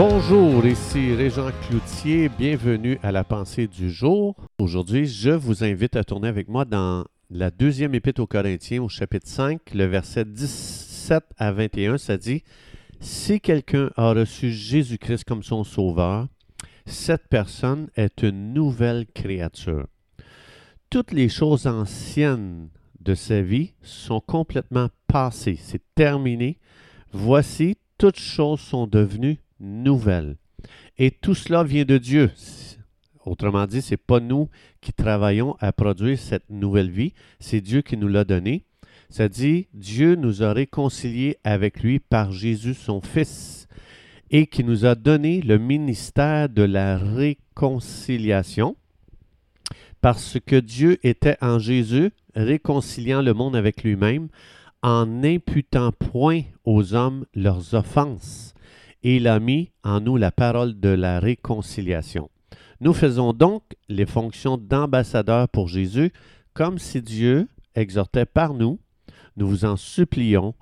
Bonjour, ici Régent Cloutier, bienvenue à la pensée du jour. Aujourd'hui, je vous invite à tourner avec moi dans la deuxième épître aux Corinthiens au chapitre 5, le verset 17 à 21, ça dit Si quelqu'un a reçu Jésus-Christ comme son sauveur, cette personne est une nouvelle créature. Toutes les choses anciennes de sa vie sont complètement passées, c'est terminé. Voici, toutes choses sont devenues nouvelles. Et tout cela vient de Dieu. Autrement dit, ce n'est pas nous qui travaillons à produire cette nouvelle vie, c'est Dieu qui nous l'a donnée. Ça dit, Dieu nous a réconciliés avec lui par Jésus son Fils et qui nous a donné le ministère de la réconciliation parce que Dieu était en Jésus réconciliant le monde avec lui-même en n'imputant point aux hommes leurs offenses. Et il a mis en nous la parole de la réconciliation. Nous faisons donc les fonctions d'ambassadeurs pour Jésus, comme si Dieu exhortait par nous. Nous vous en supplions,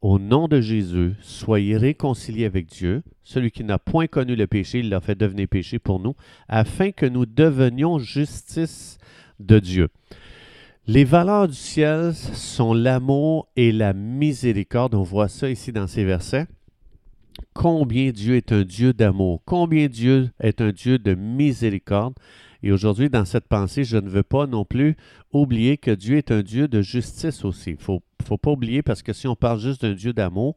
au nom de Jésus, soyez réconciliés avec Dieu. Celui qui n'a point connu le péché, il l'a fait devenir péché pour nous, afin que nous devenions justice de Dieu. Les valeurs du ciel sont l'amour et la miséricorde. On voit ça ici dans ces versets combien Dieu est un Dieu d'amour, combien Dieu est un Dieu de miséricorde? Et aujourd'hui, dans cette pensée, je ne veux pas non plus oublier que Dieu est un Dieu de justice aussi. Il faut, faut pas oublier parce que si on parle juste d'un Dieu d'amour,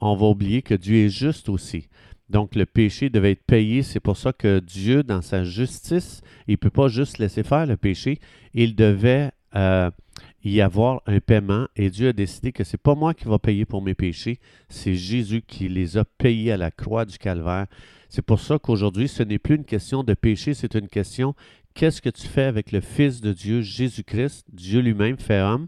on va oublier que Dieu est juste aussi. Donc le péché devait être payé. C'est pour ça que Dieu, dans sa justice, il ne peut pas juste laisser faire le péché. Il devait euh, y avoir un paiement et Dieu a décidé que c'est pas moi qui va payer pour mes péchés, c'est Jésus qui les a payés à la croix du calvaire. C'est pour ça qu'aujourd'hui, ce n'est plus une question de péché, c'est une question qu'est-ce que tu fais avec le Fils de Dieu, Jésus-Christ, Dieu lui-même fait homme,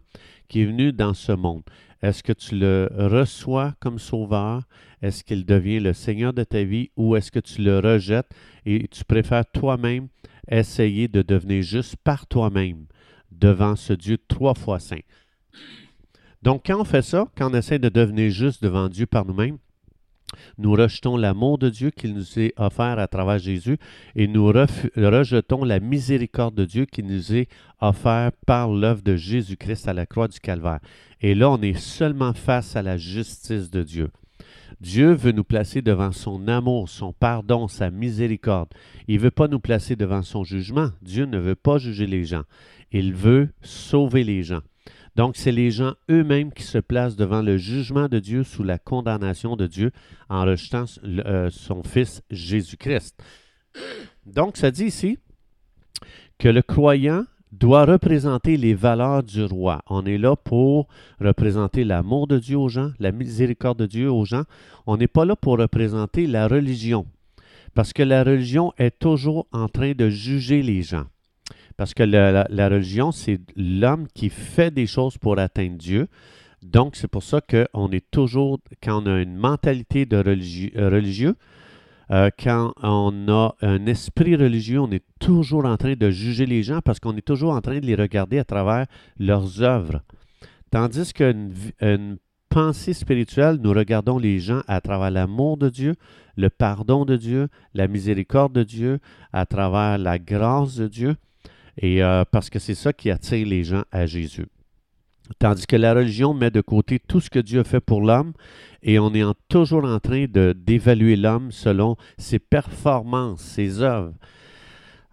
qui est venu dans ce monde? Est-ce que tu le reçois comme sauveur? Est-ce qu'il devient le Seigneur de ta vie ou est-ce que tu le rejettes et tu préfères toi-même essayer de devenir juste par toi-même? Devant ce Dieu trois fois saint. Donc, quand on fait ça, quand on essaie de devenir juste devant Dieu par nous-mêmes, nous rejetons l'amour de Dieu qu'il nous est offert à travers Jésus et nous rejetons la miséricorde de Dieu qui nous est offert par l'œuvre de Jésus-Christ à la croix du Calvaire. Et là, on est seulement face à la justice de Dieu. Dieu veut nous placer devant son amour, son pardon, sa miséricorde. Il ne veut pas nous placer devant son jugement. Dieu ne veut pas juger les gens. Il veut sauver les gens. Donc, c'est les gens eux-mêmes qui se placent devant le jugement de Dieu sous la condamnation de Dieu en rejetant euh, son Fils Jésus-Christ. Donc, ça dit ici que le croyant doit représenter les valeurs du roi. On est là pour représenter l'amour de Dieu aux gens, la miséricorde de Dieu aux gens. On n'est pas là pour représenter la religion, parce que la religion est toujours en train de juger les gens. Parce que la, religion, c'est l'homme qui fait des choses pour atteindre Dieu. Donc, c'est pour ça qu'on est toujours, quand on a une mentalité de euh, religieux, euh, quand on a un esprit religieux, on est toujours en train de juger les gens parce qu'on est toujours en train de les regarder à travers leurs œuvres. Tandis qu'une une pensée spirituelle, nous regardons les gens à travers l'amour de Dieu, le pardon de Dieu, la miséricorde de Dieu, à travers la grâce de Dieu. Et euh, parce que c'est ça qui attire les gens à Jésus. Tandis que la religion met de côté tout ce que Dieu fait pour l'homme et on est toujours en train d'évaluer l'homme selon ses performances, ses œuvres.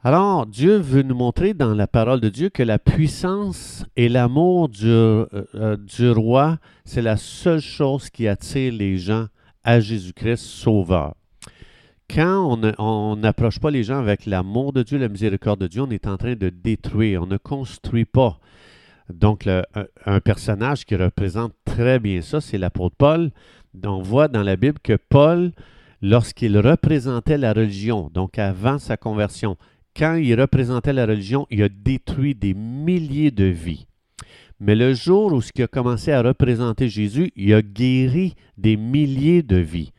Alors, Dieu veut nous montrer dans la parole de Dieu que la puissance et l'amour du, euh, euh, du roi, c'est la seule chose qui attire les gens à Jésus-Christ Sauveur quand on n'approche pas les gens avec l'amour de Dieu, la miséricorde de Dieu, on est en train de détruire, on ne construit pas. Donc, un, personnage qui représente très bien ça, c'est l'apôtre Paul. On voit dans la Bible que Paul, lorsqu'il représentait la religion, donc avant sa conversion, quand il représentait la religion, il a détruit des milliers de vies. Mais le jour où il a commencé à représenter Jésus, il a guéri des milliers de vies.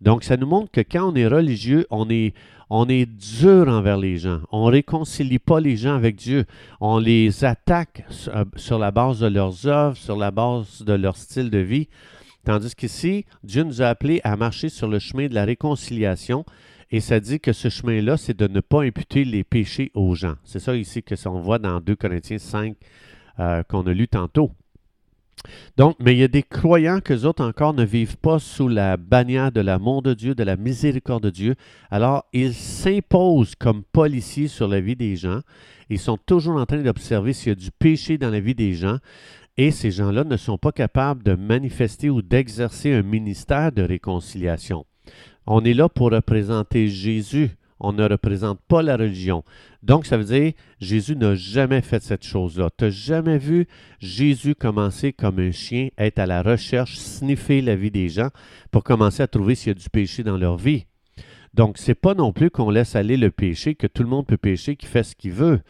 Donc, ça nous montre que quand on est religieux, on est, dur envers les gens. On ne réconcilie pas les gens avec Dieu. On les attaque euh, sur la base de leurs œuvres, sur la base de leur style de vie. Tandis qu'ici, Dieu nous a appelés à marcher sur le chemin de la réconciliation et ça dit que ce chemin-là, c'est de ne pas imputer les péchés aux gens. C'est ça ici que on voit dans 2 Corinthiens 5 euh, qu'on a lu tantôt. Donc, mais il y a des croyants que autres encore ne vivent pas sous la bannière de l'amour de Dieu, de la miséricorde de Dieu. Alors, ils s'imposent comme policiers sur la vie des gens. Ils sont toujours en train d'observer s'il y a du péché dans la vie des gens. Et ces gens-là ne sont pas capables de manifester ou d'exercer un ministère de réconciliation. On est là pour représenter Jésus. On ne représente pas la religion. Donc, ça veut dire, Jésus n'a jamais fait cette chose-là. Tu n'as jamais vu Jésus commencer comme un chien, être à la recherche, sniffer la vie des gens pour commencer à trouver s'il y a du péché dans leur vie? Donc, c'est pas non plus qu'on laisse aller le péché, que tout le monde peut pécher, qui fait ce qu'il veut.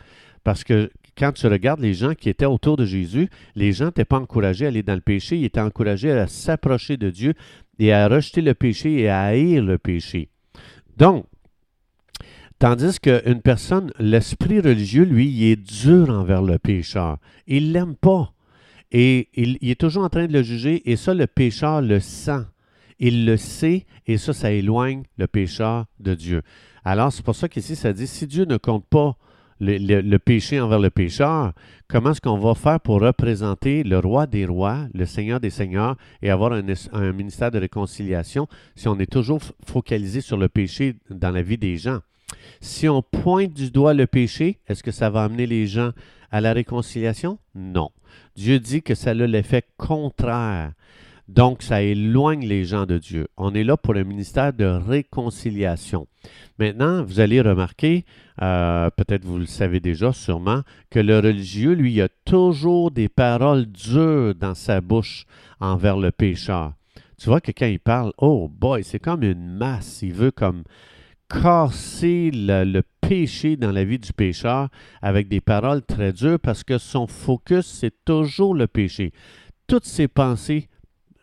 Parce que quand tu regardes les gens qui étaient autour de Jésus, les gens n'étaient pas encouragés à aller dans le péché, ils étaient encouragés à s'approcher de Dieu et à rejeter le péché et à haïr le péché. Donc, Tandis qu'une personne, l'esprit religieux, lui, il est dur envers le pécheur. Il ne l'aime pas. Et il, est toujours en train de le juger. Et ça, le pécheur le sent. Il le sait. Et ça, ça éloigne le pécheur de Dieu. Alors, c'est pour ça qu'ici, ça dit, si Dieu ne compte pas le, péché envers le pécheur, comment est-ce qu'on va faire pour représenter le roi des rois, le Seigneur des seigneurs, et avoir un, un ministère de réconciliation si on est toujours focalisé sur le péché dans la vie des gens? Si on pointe du doigt le péché, est-ce que ça va amener les gens à la réconciliation? Non. Dieu dit que ça a l'effet contraire. Donc, ça éloigne les gens de Dieu. On est là pour un ministère de réconciliation. Maintenant, vous allez remarquer, euh, peut-être vous le savez déjà sûrement, que le religieux, lui, a toujours des paroles dures dans sa bouche envers le pécheur. Tu vois que quand il parle, oh boy, c'est comme une masse. Il veut comme casser le, péché dans la vie du pécheur avec des paroles très dures parce que son focus, c'est toujours le péché. Toutes ses pensées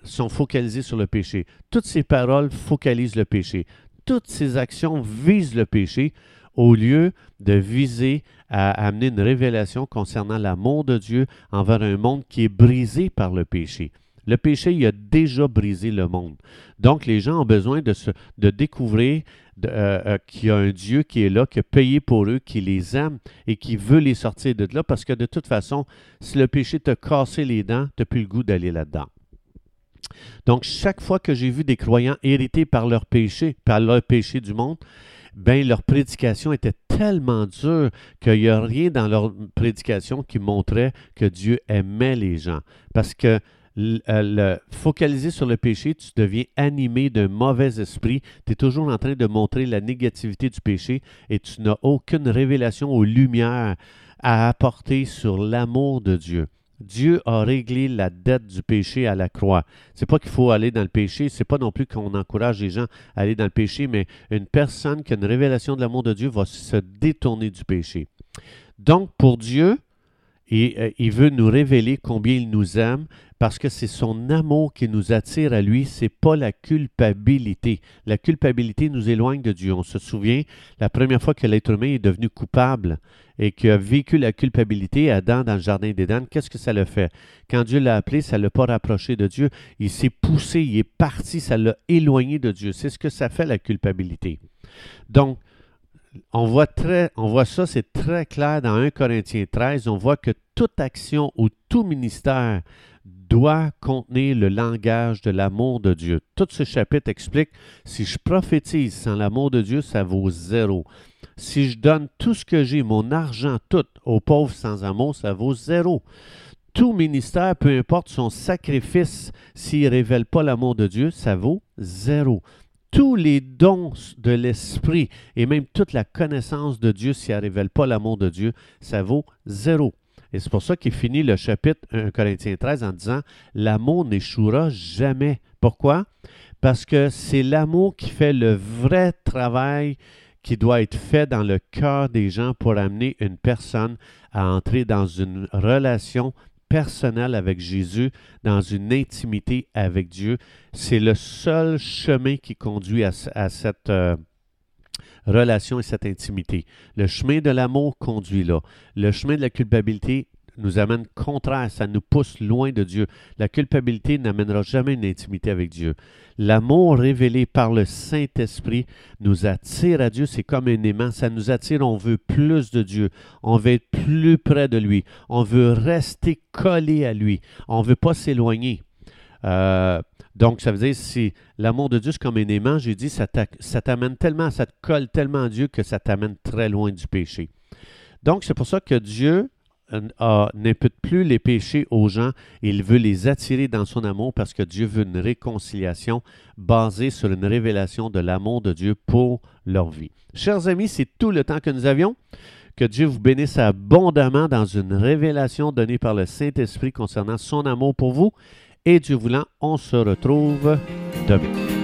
sont focalisées sur le péché. Toutes ses paroles focalisent le péché. Toutes ses actions visent le péché au lieu de viser à amener une révélation concernant l'amour de Dieu envers un monde qui est brisé par le péché. Le péché, il a déjà brisé le monde. Donc, les gens ont besoin de, découvrir euh, euh, qu'il y a un Dieu qui est là, qui a payé pour eux, qui les aime et qui veut les sortir de là, parce que de toute façon, si le péché t'a cassé les dents, tu n'as plus le goût d'aller là-dedans. Donc, chaque fois que j'ai vu des croyants hérités par leur péché, par leur péché du monde, ben leur prédication était tellement dure qu'il n'y a rien dans leur prédication qui montrait que Dieu aimait les gens. Parce que euh, le, focaliser sur le péché, tu deviens animé d'un mauvais esprit. Tu es toujours en train de montrer la négativité du péché et tu n'as aucune révélation aux lumières à apporter sur l'amour de Dieu. Dieu a réglé la dette du péché à la croix. C'est pas qu'il faut aller dans le péché, c'est pas non plus qu'on encourage les gens à aller dans le péché, mais une personne qui a une révélation de l'amour de Dieu va se détourner du péché. Donc, pour Dieu, et, euh, il veut nous révéler combien il nous aime parce que c'est son amour qui nous attire à lui, c'est pas la culpabilité. La culpabilité nous éloigne de Dieu. On se souvient, la première fois que l'être humain est devenu coupable et qu'il a vécu la culpabilité, Adam dans le jardin d'Éden, qu'est-ce que ça le fait? Quand Dieu l'a appelé, ça l'a pas rapproché de Dieu. Il s'est poussé, il est parti, ça l'a éloigné de Dieu. C'est ce que ça fait la culpabilité. Donc, on voit, très, on voit ça, c'est très clair dans 1 Corinthiens 13. On voit que toute action ou tout ministère doit contenir le langage de l'amour de Dieu. Tout ce chapitre explique, si je prophétise sans l'amour de Dieu, ça vaut zéro. Si je donne tout ce que j'ai, mon argent tout, aux pauvres sans amour, ça vaut zéro. Tout ministère, peu importe son sacrifice, s'il ne révèle pas l'amour de Dieu, ça vaut zéro tous les dons de l'Esprit et même toute la connaissance de Dieu, si elle ne révèle pas l'amour de Dieu, ça vaut zéro. C'est pour ça qu'il finit le chapitre 1 Corinthiens 13 en disant L'amour n'échouera jamais. Pourquoi? Parce que c'est l'amour qui fait le vrai travail qui doit être fait dans le cœur des gens pour amener une personne à entrer dans une relation personnel avec Jésus, dans une intimité avec Dieu. C'est le seul chemin qui conduit à, cette euh, relation et cette intimité. Le chemin de l'amour conduit là. Le chemin de la culpabilité nous amène contraire, ça nous pousse loin de Dieu. La culpabilité n'amènera jamais une intimité avec Dieu. L'amour révélé par le Saint-Esprit nous attire à Dieu, c'est comme un aimant, ça nous attire, on veut plus de Dieu, on veut être plus près de lui, on veut rester collé à lui, on ne veut pas s'éloigner. Euh, donc, ça veut dire, si l'amour de Dieu, c'est comme un aimant, j'ai dit, ça t'amène tellement, ça te colle tellement à Dieu que ça t'amène très loin du péché. Donc, c'est pour ça que Dieu euh, n'impute plus les péchés aux gens. Il veut les attirer dans son amour parce que Dieu veut une réconciliation basée sur une révélation de l'amour de Dieu pour leur vie. Chers amis, c'est tout le temps que nous avions. Que Dieu vous bénisse abondamment dans une révélation donnée par le Saint-Esprit concernant son amour pour vous. Et Dieu voulant, on se retrouve demain.